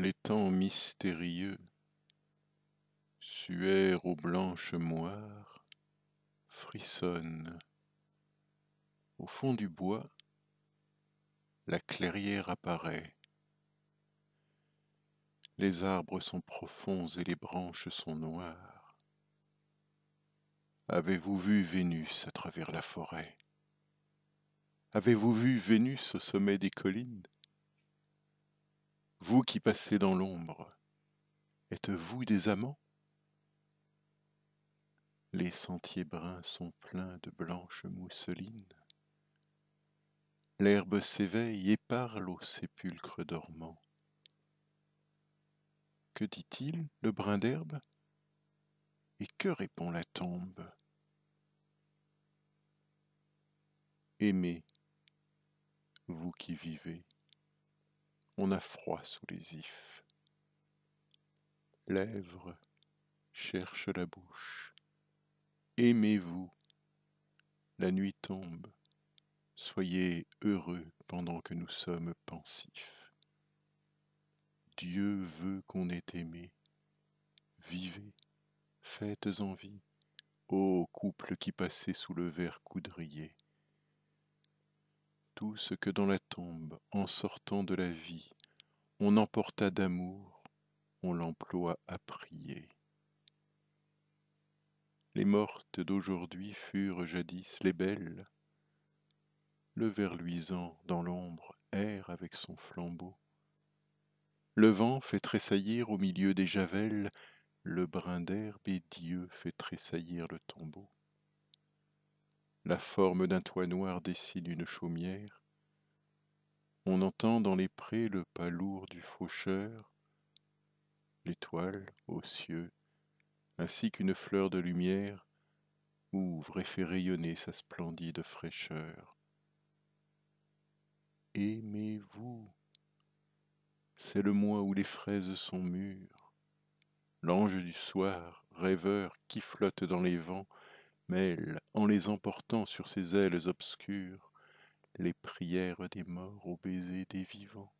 Les temps mystérieux, suaire aux blanches moires, frissonnent. Au fond du bois, la clairière apparaît. Les arbres sont profonds et les branches sont noires. Avez-vous vu Vénus à travers la forêt? Avez-vous vu Vénus au sommet des collines? Vous qui passez dans l'ombre, êtes-vous des amants? Les sentiers bruns sont pleins de blanches mousselines. L'herbe s'éveille et parle au sépulcre dormant. Que dit-il, le brin d'herbe? Et que répond la tombe? Aimez, vous qui vivez, on a froid sous les ifs. Lèvres cherchent la bouche. Aimez-vous, la nuit tombe, soyez heureux pendant que nous sommes pensifs. Dieu veut qu'on ait aimé. Vivez, faites envie, ô couple qui passez sous le verre coudrier tout ce que dans la tombe, en sortant de la vie, on emporta d'amour, on l'emploie à prier. Les mortes d'aujourd'hui furent jadis les belles. Le ver luisant dans l'ombre erre avec son flambeau. Le vent fait tressaillir au milieu des javelles, le brin d'herbe et Dieu fait tressaillir le tombeau. La forme d'un toit noir dessine une chaumière. On entend dans les prés le pas lourd du faucheur. L'étoile, aux cieux, ainsi qu'une fleur de lumière, ouvre et fait rayonner sa splendide fraîcheur. Aimez-vous, c'est le mois où les fraises sont mûres. L'ange du soir, rêveur, qui flotte dans les vents, mêle, en les emportant sur ses ailes obscures, les prières des morts aux baisers des vivants.